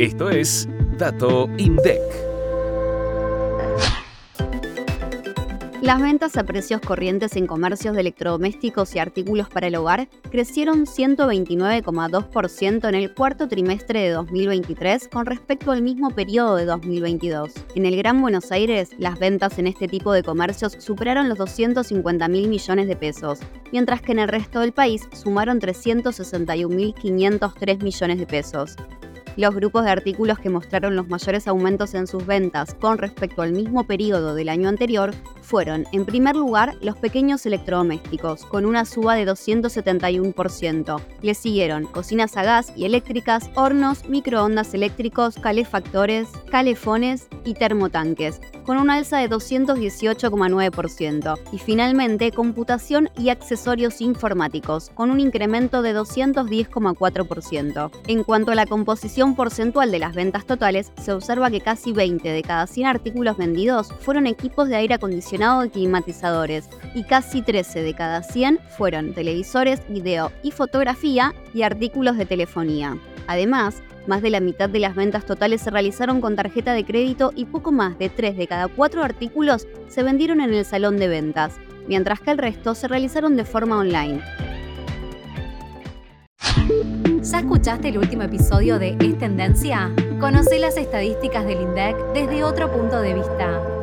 Esto es Dato INDEC. Las ventas a precios corrientes en comercios de electrodomésticos y artículos para el hogar crecieron 129,2% en el cuarto trimestre de 2023 con respecto al mismo periodo de 2022. En el Gran Buenos Aires, las ventas en este tipo de comercios superaron los 250 mil millones de pesos, mientras que en el resto del país sumaron 361.503 millones de pesos. Los grupos de artículos que mostraron los mayores aumentos en sus ventas con respecto al mismo periodo del año anterior fueron, en primer lugar, los pequeños electrodomésticos, con una suba de 271%. Le siguieron cocinas a gas y eléctricas, hornos, microondas eléctricos, calefactores, calefones y termotanques, con una alza de 218,9%. Y finalmente, computación y accesorios informáticos, con un incremento de 210,4%. En cuanto a la composición porcentual de las ventas totales, se observa que casi 20 de cada 100 artículos vendidos fueron equipos de aire acondicionado y climatizadores, y casi 13 de cada 100 fueron televisores, video y fotografía y artículos de telefonía. Además, más de la mitad de las ventas totales se realizaron con tarjeta de crédito y poco más de 3 de cada 4 artículos se vendieron en el salón de ventas, mientras que el resto se realizaron de forma online. ¿Ya escuchaste el último episodio de Es Tendencia? Conoce las estadísticas del INDEC desde otro punto de vista.